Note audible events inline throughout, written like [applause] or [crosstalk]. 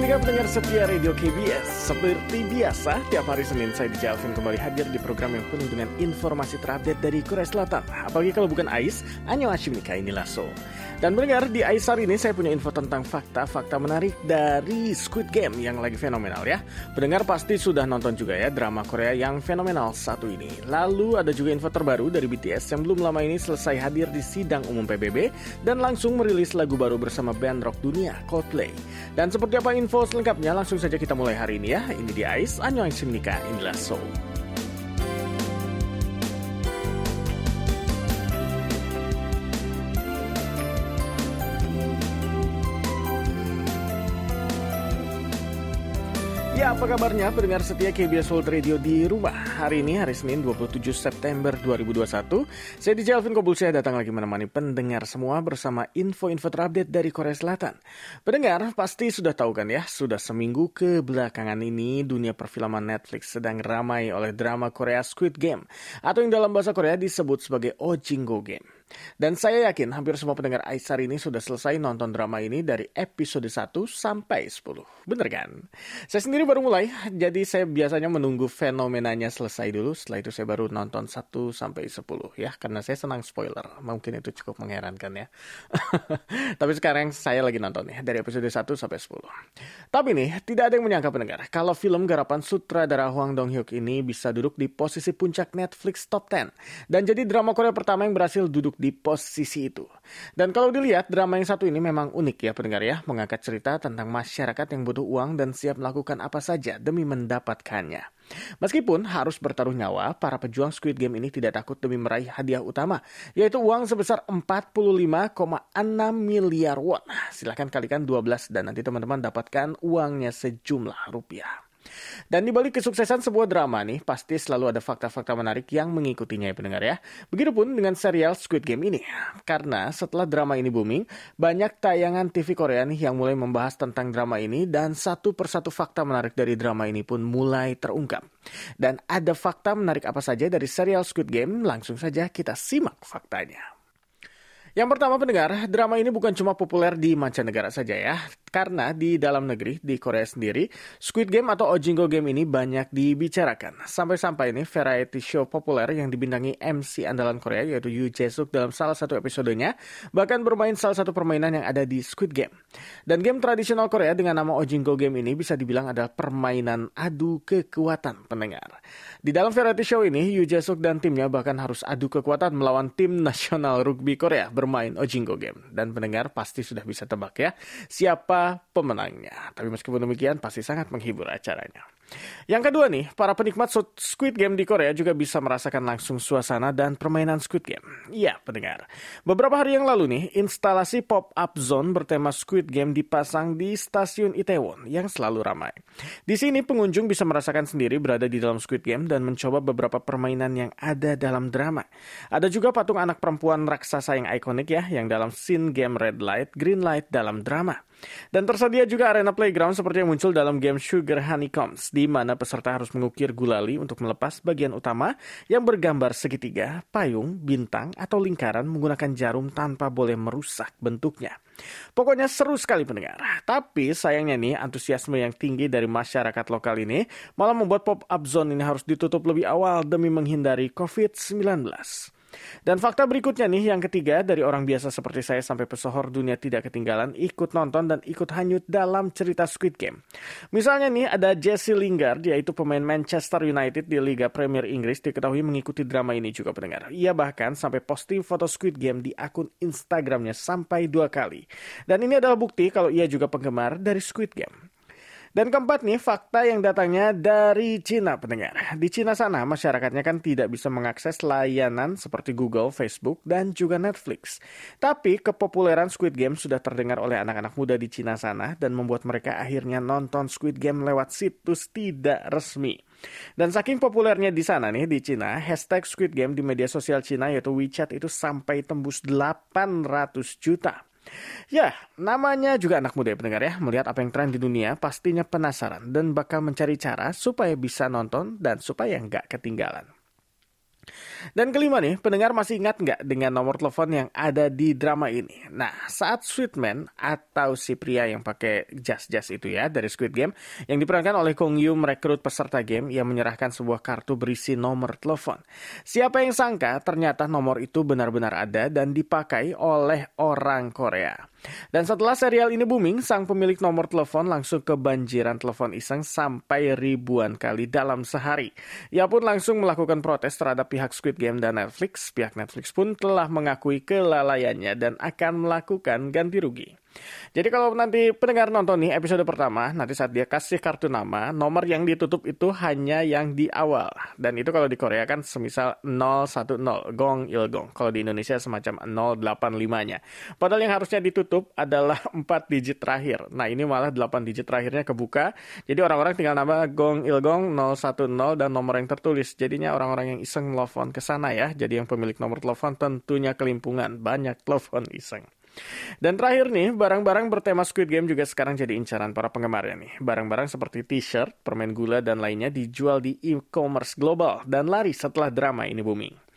Mika pendengar setia Radio KBS Seperti biasa, tiap hari Senin saya di Alvin kembali hadir di program yang penuh dengan informasi terupdate dari Korea Selatan. Apalagi kalau bukan AIS, Annyeonghaseyo Mika inilah so dan mendengar di AIS hari ini saya punya info tentang fakta-fakta menarik dari Squid Game yang lagi fenomenal ya. Pendengar pasti sudah nonton juga ya drama Korea yang fenomenal satu ini. Lalu ada juga info terbaru dari BTS yang belum lama ini selesai hadir di sidang umum PBB dan langsung merilis lagu baru bersama band rock dunia Coldplay. Dan seperti apa info selengkapnya langsung saja kita mulai hari ini ya. Ini di AIS, Annyeonghaseyo Nika, inilah Soul. Ya, apa kabarnya pendengar setia KBS World Radio di rumah? Hari ini, hari Senin 27 September 2021, saya DJ Alvin Kobul saya datang lagi menemani pendengar semua bersama info-info terupdate dari Korea Selatan. Pendengar pasti sudah tahu kan ya, sudah seminggu ke belakangan ini dunia perfilman Netflix sedang ramai oleh drama Korea Squid Game atau yang dalam bahasa Korea disebut sebagai Ojingo Game. Dan saya yakin hampir semua pendengar Aisar ini sudah selesai nonton drama ini dari episode 1 sampai 10. Bener kan? Saya sendiri baru mulai, jadi saya biasanya menunggu fenomenanya selesai dulu. Setelah itu saya baru nonton 1 sampai 10 ya, karena saya senang spoiler. Mungkin itu cukup mengherankan ya. [laughs] Tapi sekarang saya lagi nonton ya, dari episode 1 sampai 10. Tapi nih, tidak ada yang menyangka pendengar, kalau film garapan sutradara Hwang Dong-hyuk ini bisa duduk di posisi puncak Netflix Top 10. Dan jadi drama Korea pertama yang berhasil duduk di posisi itu. Dan kalau dilihat, drama yang satu ini memang unik ya pendengar ya, mengangkat cerita tentang masyarakat yang butuh uang dan siap melakukan apa saja demi mendapatkannya. Meskipun harus bertaruh nyawa, para pejuang Squid Game ini tidak takut demi meraih hadiah utama, yaitu uang sebesar 45,6 miliar won. Silahkan kalikan 12 dan nanti teman-teman dapatkan uangnya sejumlah rupiah. Dan di balik kesuksesan sebuah drama nih, pasti selalu ada fakta-fakta menarik yang mengikutinya ya pendengar ya. Begitupun dengan serial Squid Game ini. Karena setelah drama ini booming, banyak tayangan TV Korea nih yang mulai membahas tentang drama ini dan satu persatu fakta menarik dari drama ini pun mulai terungkap. Dan ada fakta menarik apa saja dari serial Squid Game? Langsung saja kita simak faktanya. Yang pertama pendengar, drama ini bukan cuma populer di mancanegara saja ya. Karena di dalam negeri, di Korea sendiri, Squid Game atau Ojingo Game ini banyak dibicarakan. Sampai-sampai ini variety show populer yang dibintangi MC andalan Korea yaitu Yoo Jae-suk dalam salah satu episodenya bahkan bermain salah satu permainan yang ada di Squid Game. Dan game tradisional Korea dengan nama Ojingo Game ini bisa dibilang adalah permainan adu kekuatan pendengar. Di dalam variety show ini, Yoo Jae-suk dan timnya bahkan harus adu kekuatan melawan tim [laughs] nasional rugby Korea bermain Ojingo Game. Dan pendengar pasti sudah bisa tebak ya, siapa pemenangnya. Tapi meskipun demikian pasti sangat menghibur acaranya. Yang kedua nih, para penikmat Squid Game di Korea juga bisa merasakan langsung suasana dan permainan Squid Game. Iya, pendengar. Beberapa hari yang lalu nih, instalasi pop-up zone bertema Squid Game dipasang di stasiun Itaewon yang selalu ramai. Di sini pengunjung bisa merasakan sendiri berada di dalam Squid Game dan mencoba beberapa permainan yang ada dalam drama. Ada juga patung anak perempuan raksasa yang ikonik ya, yang dalam scene game Red Light, Green Light dalam drama. Dan tersedia juga arena playground seperti yang muncul dalam game Sugar Honeycombs, di mana peserta harus mengukir gulali untuk melepas bagian utama yang bergambar segitiga, payung, bintang, atau lingkaran menggunakan jarum tanpa boleh merusak bentuknya. Pokoknya seru sekali pendengar. Tapi sayangnya nih antusiasme yang tinggi dari masyarakat lokal ini malah membuat pop-up zone ini harus ditutup lebih awal demi menghindari COVID-19. Dan fakta berikutnya nih, yang ketiga, dari orang biasa seperti saya sampai pesohor dunia tidak ketinggalan, ikut nonton dan ikut hanyut dalam cerita Squid Game. Misalnya nih, ada Jesse Lingard, yaitu pemain Manchester United di Liga Premier Inggris, diketahui mengikuti drama ini juga pendengar. Ia bahkan sampai posting foto Squid Game di akun Instagramnya sampai dua kali. Dan ini adalah bukti kalau ia juga penggemar dari Squid Game. Dan keempat nih, fakta yang datangnya dari Cina pendengar. Di Cina sana, masyarakatnya kan tidak bisa mengakses layanan seperti Google, Facebook, dan juga Netflix. Tapi kepopuleran Squid Game sudah terdengar oleh anak-anak muda di Cina sana dan membuat mereka akhirnya nonton Squid Game lewat situs tidak resmi. Dan saking populernya di sana nih di Cina, hashtag Squid Game di media sosial Cina yaitu WeChat itu sampai tembus 800 juta. Ya, namanya juga anak muda ya pendengar ya. Melihat apa yang tren di dunia, pastinya penasaran dan bakal mencari cara supaya bisa nonton dan supaya nggak ketinggalan. Dan kelima nih, pendengar masih ingat nggak dengan nomor telepon yang ada di drama ini? Nah, saat Sweetman atau si pria yang pakai jas-jas itu ya dari Squid Game yang diperankan oleh Kong Yu merekrut peserta game yang menyerahkan sebuah kartu berisi nomor telepon. Siapa yang sangka ternyata nomor itu benar-benar ada dan dipakai oleh orang Korea. Dan setelah serial ini booming, sang pemilik nomor telepon langsung kebanjiran telepon iseng sampai ribuan kali dalam sehari. Ia pun langsung melakukan protes terhadap pihak Squid Game dan Netflix. Pihak Netflix pun telah mengakui kelalaiannya dan akan melakukan ganti rugi. Jadi kalau nanti pendengar nonton nih episode pertama, nanti saat dia kasih kartu nama, nomor yang ditutup itu hanya yang di awal. Dan itu kalau di Korea kan semisal 010, gong il gong. Kalau di Indonesia semacam 085-nya. Padahal yang harusnya ditutup adalah [laughs] 4 digit terakhir. Nah ini malah 8 digit terakhirnya kebuka. Jadi orang-orang tinggal nama gong il gong 010 dan nomor yang tertulis. Jadinya orang-orang yang iseng telepon ke sana ya. Jadi yang pemilik nomor telepon tentunya kelimpungan. Banyak telepon iseng. Dan terakhir nih, barang-barang bertema Squid Game juga sekarang jadi incaran para penggemarnya nih. Barang-barang seperti t-shirt, permen gula, dan lainnya dijual di e-commerce global dan lari setelah drama ini booming.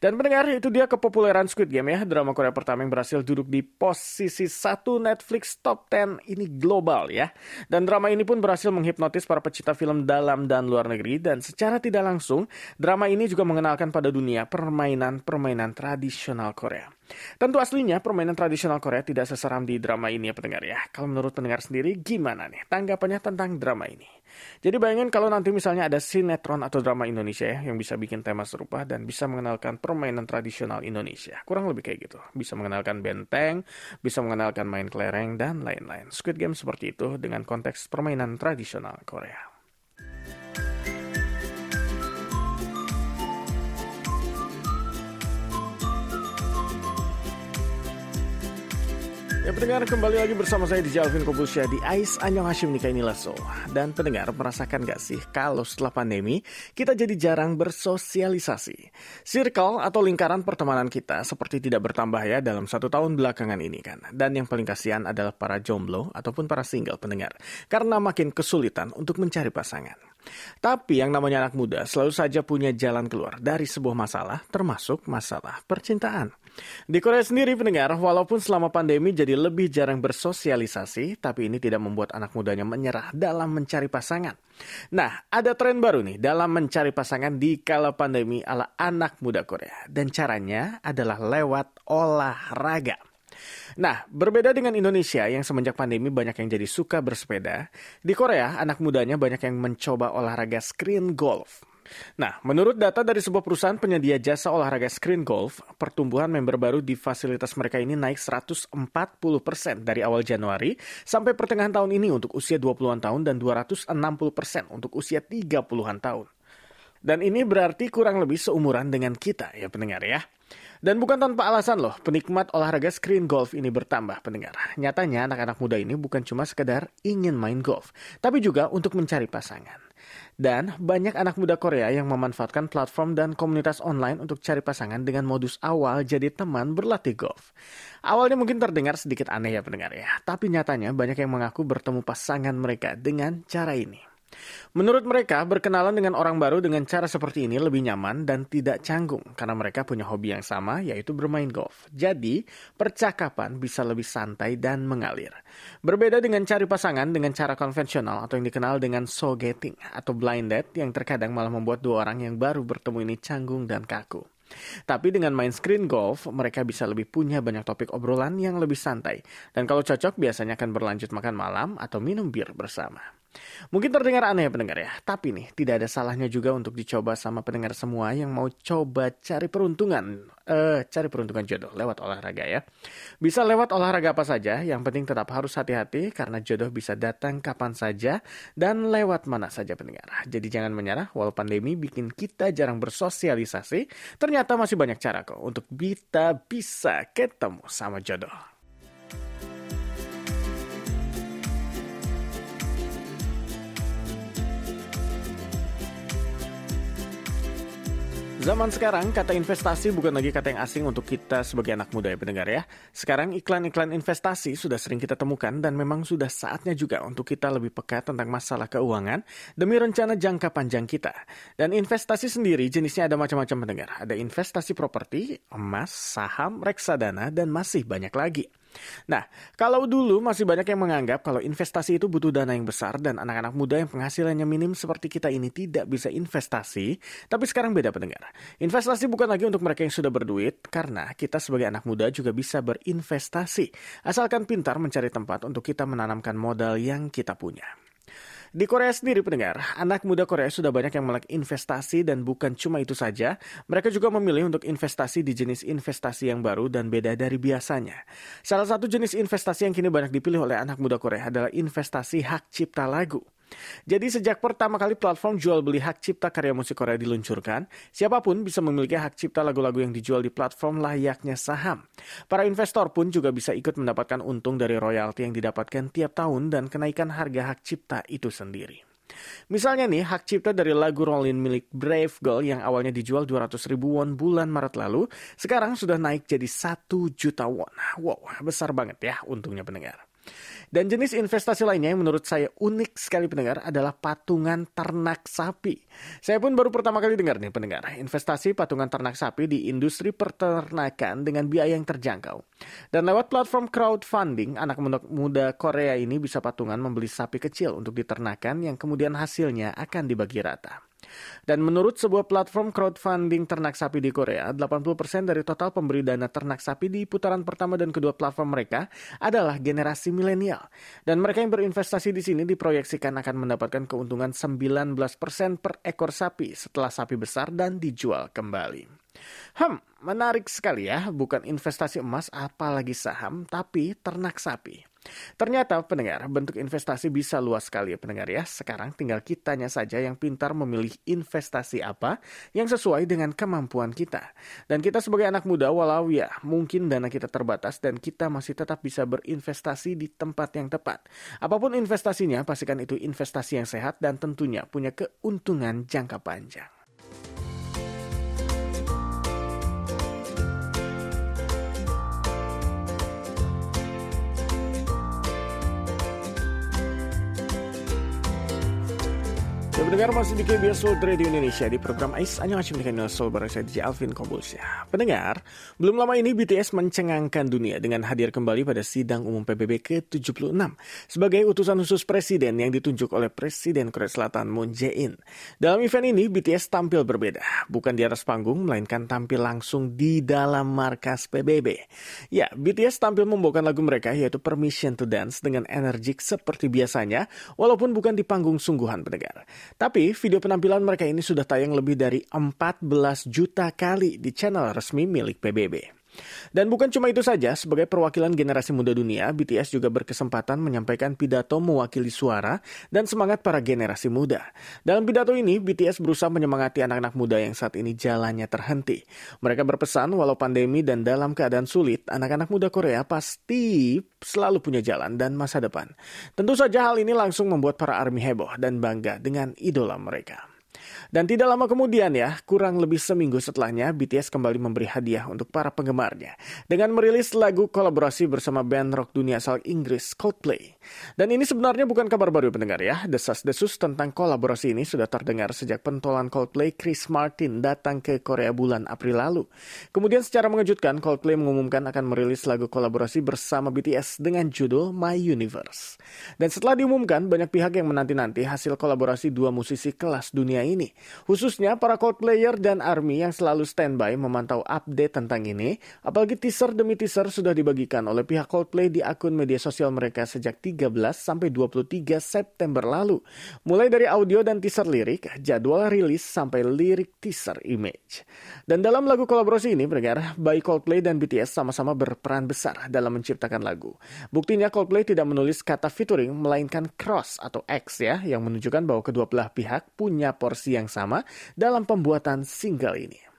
Dan pendengar, itu dia kepopuleran Squid Game ya, drama Korea pertama yang berhasil duduk di posisi satu Netflix Top 10 ini global ya. Dan drama ini pun berhasil menghipnotis para pecinta film dalam dan luar negeri dan secara tidak langsung, drama ini juga mengenalkan pada dunia permainan-permainan tradisional Korea. Tentu aslinya permainan tradisional Korea tidak seseram di drama ini ya pendengar ya. Kalau menurut pendengar sendiri gimana nih tanggapannya tentang drama ini? Jadi bayangin kalau nanti misalnya ada sinetron atau drama Indonesia ya yang bisa bikin tema serupa dan bisa mengenalkan permainan tradisional Indonesia. Kurang lebih kayak gitu. Bisa mengenalkan benteng, bisa mengenalkan main kelereng dan lain-lain. Squid Game seperti itu dengan konteks permainan tradisional Korea. Ya pendengar kembali lagi bersama saya di Jalvin Kobusya di Ais Anyong Hashim Nikah ini Lasso. Dan pendengar merasakan gak sih kalau setelah pandemi kita jadi jarang bersosialisasi. Circle atau lingkaran pertemanan kita seperti tidak bertambah ya dalam satu tahun belakangan ini kan. Dan yang paling kasihan adalah para jomblo ataupun para single pendengar. Karena makin kesulitan untuk mencari pasangan. Tapi yang namanya anak muda selalu saja punya jalan keluar dari sebuah masalah termasuk masalah percintaan. Di Korea sendiri pendengar, walaupun selama pandemi jadi lebih jarang bersosialisasi, tapi ini tidak membuat anak mudanya menyerah dalam mencari pasangan. Nah, ada tren baru nih dalam mencari pasangan di kala pandemi ala anak muda Korea. Dan caranya adalah lewat olahraga. Nah, berbeda dengan Indonesia yang semenjak pandemi banyak yang jadi suka bersepeda, di Korea anak mudanya banyak yang mencoba olahraga screen golf. Nah, menurut data dari sebuah perusahaan penyedia jasa olahraga screen golf, pertumbuhan member baru di fasilitas mereka ini naik 140% dari awal Januari sampai pertengahan tahun ini untuk usia 20-an tahun dan 260% untuk usia 30-an tahun. Dan ini berarti kurang lebih seumuran dengan kita ya pendengar ya. Dan bukan tanpa alasan loh, penikmat olahraga screen golf ini bertambah pendengar. Nyatanya anak-anak muda ini bukan cuma sekedar ingin main golf, tapi juga untuk mencari pasangan. Dan banyak anak muda Korea yang memanfaatkan platform dan komunitas online untuk cari pasangan dengan modus awal jadi teman berlatih golf. Awalnya mungkin terdengar sedikit aneh ya pendengar ya, tapi nyatanya banyak yang mengaku bertemu pasangan mereka dengan cara ini. Menurut mereka, berkenalan dengan orang baru dengan cara seperti ini lebih nyaman dan tidak canggung karena mereka punya hobi yang sama yaitu bermain golf. Jadi, percakapan bisa lebih santai dan mengalir. Berbeda dengan cari pasangan dengan cara konvensional atau yang dikenal dengan sogeting atau blind date yang terkadang malah membuat dua orang yang baru bertemu ini canggung dan kaku. Tapi dengan main screen golf, mereka bisa lebih punya banyak topik obrolan yang lebih santai. Dan kalau cocok, biasanya akan berlanjut makan malam atau minum bir bersama. Mungkin terdengar aneh ya pendengar ya, tapi nih tidak ada salahnya juga untuk dicoba sama pendengar semua yang mau coba cari peruntungan, eh cari peruntungan jodoh lewat olahraga ya. Bisa lewat olahraga apa saja, yang penting tetap harus hati-hati karena jodoh bisa datang kapan saja dan lewat mana saja pendengar. Jadi jangan menyerah, walau pandemi bikin kita jarang bersosialisasi, ternyata masih banyak cara kok untuk kita bisa ketemu sama jodoh. Zaman sekarang, kata investasi bukan lagi kata yang asing untuk kita sebagai anak muda ya pendengar ya. Sekarang iklan-iklan investasi sudah sering kita temukan dan memang sudah saatnya juga untuk kita lebih peka tentang masalah keuangan demi rencana jangka panjang kita. Dan investasi sendiri jenisnya ada macam-macam pendengar. Ada investasi properti, emas, saham, reksadana, dan masih banyak lagi. Nah, kalau dulu masih banyak yang menganggap kalau investasi itu butuh dana yang besar dan anak-anak muda yang penghasilannya minim seperti kita ini tidak bisa investasi, tapi sekarang beda pendengar. Investasi bukan lagi untuk mereka yang sudah berduit, karena kita sebagai anak muda juga bisa berinvestasi, asalkan pintar mencari tempat untuk kita menanamkan modal yang kita punya. Di Korea sendiri pendengar, anak muda Korea sudah banyak yang melek investasi dan bukan cuma itu saja, mereka juga memilih untuk investasi di jenis investasi yang baru dan beda dari biasanya. Salah satu jenis investasi yang kini banyak dipilih oleh anak muda Korea adalah investasi hak cipta lagu. Jadi sejak pertama kali platform jual beli hak cipta karya musik Korea diluncurkan, siapa pun bisa memiliki hak cipta lagu-lagu yang dijual di platform layaknya saham. Para investor pun juga bisa ikut mendapatkan untung dari royalti yang didapatkan tiap tahun dan kenaikan harga hak cipta itu sendiri. Misalnya nih, hak cipta dari lagu Rollin milik Brave Girl yang awalnya dijual 200 ribu won bulan Maret lalu, sekarang sudah naik jadi 1 juta won. Wow, besar banget ya untungnya pendengar. Dan jenis investasi lainnya yang menurut saya unik sekali pendengar adalah patungan ternak sapi. Saya pun baru pertama kali dengar nih pendengar, investasi patungan ternak sapi di industri peternakan dengan biaya yang terjangkau. Dan lewat platform crowdfunding, anak muda Korea ini bisa patungan membeli sapi kecil untuk diternakan yang kemudian hasilnya akan dibagi rata. Dan menurut sebuah platform crowdfunding ternak sapi di Korea, 80% dari total pemberi dana ternak sapi di putaran pertama dan kedua platform mereka adalah generasi milenial. Dan mereka yang berinvestasi di sini diproyeksikan akan mendapatkan keuntungan 19% per ekor sapi setelah sapi besar dan dijual kembali. Hmm, menarik sekali ya, bukan investasi emas apalagi saham, tapi ternak sapi. Ternyata pendengar, bentuk investasi bisa luas sekali ya pendengar ya. Sekarang tinggal kitanya saja yang pintar memilih investasi apa yang sesuai dengan kemampuan kita. Dan kita sebagai anak muda walau ya mungkin dana kita terbatas dan kita masih tetap bisa berinvestasi di tempat yang tepat. Apa pun investasinya pastikan itu investasi yang sehat dan tentunya punya keuntungan jangka panjang. Pendengar masih di KBS World Radio Indonesia di program AIS Annyeonghaseyo dengan Sol bareng saya DJ Alvin Kobulsya. Pendengar, belum lama ini BTS mencengangkan dunia dengan hadir kembali pada sidang umum PBB ke-76 sebagai utusan khusus presiden yang ditunjuk oleh Presiden Korea Selatan Moon Jae-in. Dalam event ini BTS tampil berbeda, bukan di atas panggung melainkan tampil langsung di dalam markas PBB. Ya, BTS tampil membawakan lagu mereka yaitu Permission to Dance dengan energik seperti biasanya walaupun bukan di panggung sungguhan pendengar. Tapi video penampilan mereka ini sudah tayang lebih dari 14 juta kali di channel resmi milik PBB. Dan bukan cuma itu saja, sebagai perwakilan generasi muda dunia, BTS juga berkesempatan menyampaikan pidato mewakili suara dan semangat para generasi muda. Dalam pidato ini, BTS berusaha menyemangati anak-anak muda yang saat ini jalannya terhenti. Mereka berpesan, walau pandemi dan dalam keadaan sulit, anak-anak muda Korea pasti selalu punya jalan dan masa depan. Tentu saja hal ini langsung membuat para ARMY heboh dan bangga dengan idola mereka. Dan tidak lama kemudian ya, kurang lebih seminggu setelahnya, BTS kembali memberi hadiah untuk para penggemarnya dengan merilis lagu kolaborasi bersama band rock dunia asal Inggris Coldplay. Dan ini sebenarnya bukan kabar baru pendengar ya, desas-desus tentang kolaborasi ini sudah terdengar sejak pentolan Coldplay Chris Martin datang ke Korea bulan April lalu. Kemudian secara mengejutkan, Coldplay mengumumkan akan merilis lagu kolaborasi bersama BTS dengan judul My Universe. Dan setelah diumumkan, banyak pihak yang menanti-nanti hasil kolaborasi dua musisi kelas dunia ini. Khususnya para codeplayer dan ARMY yang selalu standby memantau update tentang ini, apalagi teaser demi teaser sudah dibagikan oleh pihak Coldplay di akun media sosial mereka sejak 13 sampai 23 September lalu. Mulai dari audio dan teaser lirik, jadwal rilis sampai lirik teaser image. Dan dalam lagu kolaborasi ini, pendengar, baik Coldplay dan BTS sama-sama berperan besar dalam menciptakan lagu. Buktinya Coldplay tidak menulis kata featuring, melainkan cross atau X ya, yang menunjukkan bahwa kedua belah pihak punya porsi yang sama dalam pembuatan single ini.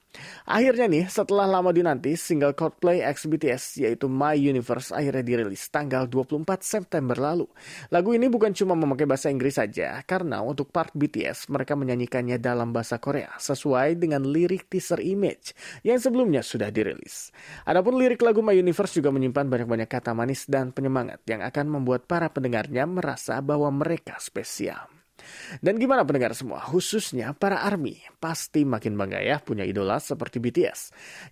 Akhirnya nih, setelah lama dinanti, single Coldplay X BTS yaitu My Universe akhirnya dirilis tanggal 24 September lalu. Lagu ini bukan cuma memakai bahasa Inggris saja, karena untuk part BTS mereka menyanyikannya dalam bahasa Korea sesuai dengan lirik teaser image yang sebelumnya sudah dirilis. Adapun lirik lagu My Universe juga menyimpan banyak-banyak kata manis dan penyemangat yang akan membuat para pendengarnya merasa bahwa mereka spesial. Dan gimana pendengar semua, khususnya para ARMY, pasti makin bangga ya punya idola seperti BTS.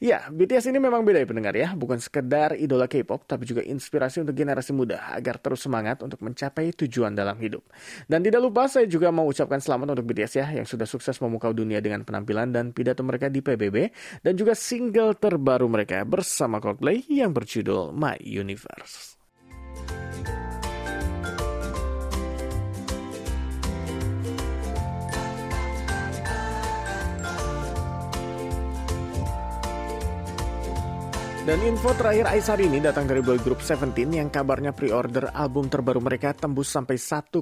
Ya, BTS ini memang beda ya pendengar ya, bukan sekedar idola K-pop, tapi juga inspirasi untuk generasi muda agar terus semangat untuk mencapai tujuan dalam hidup. Dan tidak lupa saya juga mau ucapkan selamat untuk BTS ya, yang sudah sukses memukau dunia dengan penampilan dan pidato mereka di PBB, dan juga single terbaru mereka bersama Coldplay yang berjudul My Universe. Dan info terakhir Aisar ini datang dari boy group Seventeen yang kabarnya pre-order album terbaru mereka tembus sampai 1,4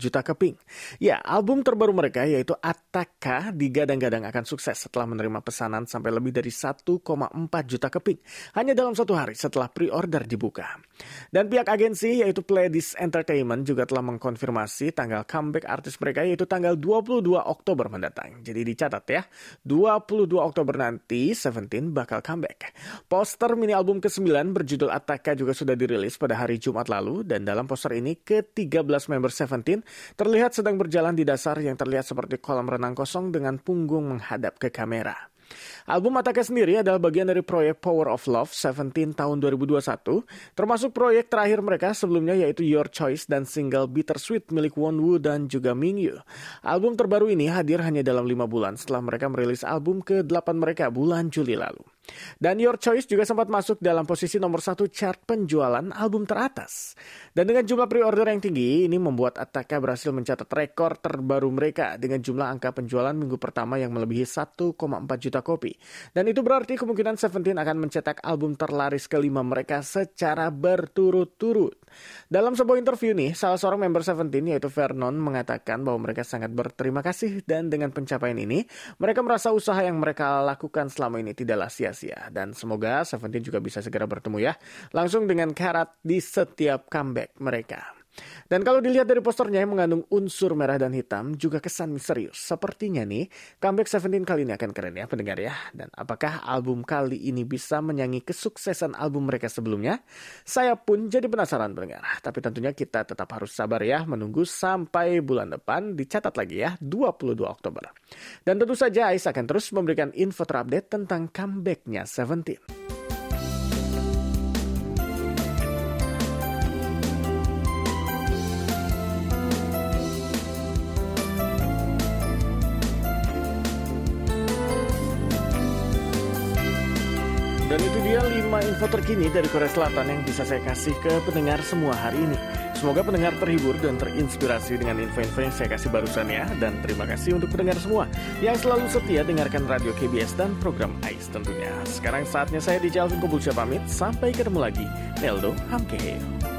juta keping. Ya, album terbaru mereka yaitu Ataka digadang-gadang akan sukses setelah menerima pesanan sampai lebih dari 1,4 juta keping hanya dalam satu hari setelah pre-order dibuka. Dan pihak agensi yaitu Pledis Entertainment juga telah mengkonfirmasi tanggal comeback artis mereka yaitu tanggal 22 Oktober mendatang. Jadi dicatat ya, 22 Oktober nanti Seventeen bakal comeback. Post Poster mini album ke-9 berjudul Ataka juga sudah dirilis pada hari Jumat lalu dan dalam poster ini ke-13 member Seventeen terlihat sedang berjalan di dasar yang terlihat seperti kolam renang kosong dengan punggung menghadap ke kamera. Album Ataka sendiri adalah bagian dari proyek Power of Love 17 tahun 2021, termasuk proyek terakhir mereka sebelumnya yaitu Your Choice dan single Bittersweet milik Wonwoo dan juga Mingyu. Album terbaru ini hadir hanya dalam lima bulan setelah mereka merilis album ke-8 mereka bulan Juli lalu. Dan Your Choice juga sempat masuk dalam posisi nomor satu chart penjualan album teratas. Dan dengan jumlah pre-order yang tinggi, ini membuat Ataka berhasil mencatat rekor terbaru mereka dengan jumlah angka penjualan minggu pertama yang melebihi 1,4 juta kopi. Dan itu berarti kemungkinan Seventeen akan mencetak album terlaris kelima mereka secara berturut-turut. Dalam sebuah interview nih, salah seorang member Seventeen yaitu Vernon mengatakan bahwa mereka sangat berterima kasih dan dengan pencapaian ini, mereka merasa usaha yang mereka lakukan selama ini tidaklah sia-sia. Dan semoga Seventeen juga bisa segera bertemu ya, langsung dengan Karat di setiap comeback mereka. Dan kalau dilihat dari posternya yang mengandung unsur merah dan hitam juga kesan misterius. Sepertinya nih, comeback Seventeen kali ini akan keren ya pendengar ya. Dan apakah album kali ini bisa menyanyi kesuksesan album mereka sebelumnya? Saya pun jadi penasaran pendengar. Tapi tentunya kita tetap harus sabar ya menunggu sampai bulan depan dicatat lagi ya 22 Oktober. Dan tentu saja Ais akan terus memberikan info terupdate tentang comebacknya Seventeen. Info terkini dari Korea Selatan yang bisa saya kasih ke pendengar semua hari ini. Semoga pendengar terhibur dan terinspirasi dengan info-info yang saya kasih barusan ya. Dan terima kasih untuk pendengar semua yang selalu setia dengarkan Radio KBS dan program AIS tentunya. Sekarang saatnya saya di Jalvin Kobulsya pamit. Sampai ketemu lagi. Neldo Hamkeheo.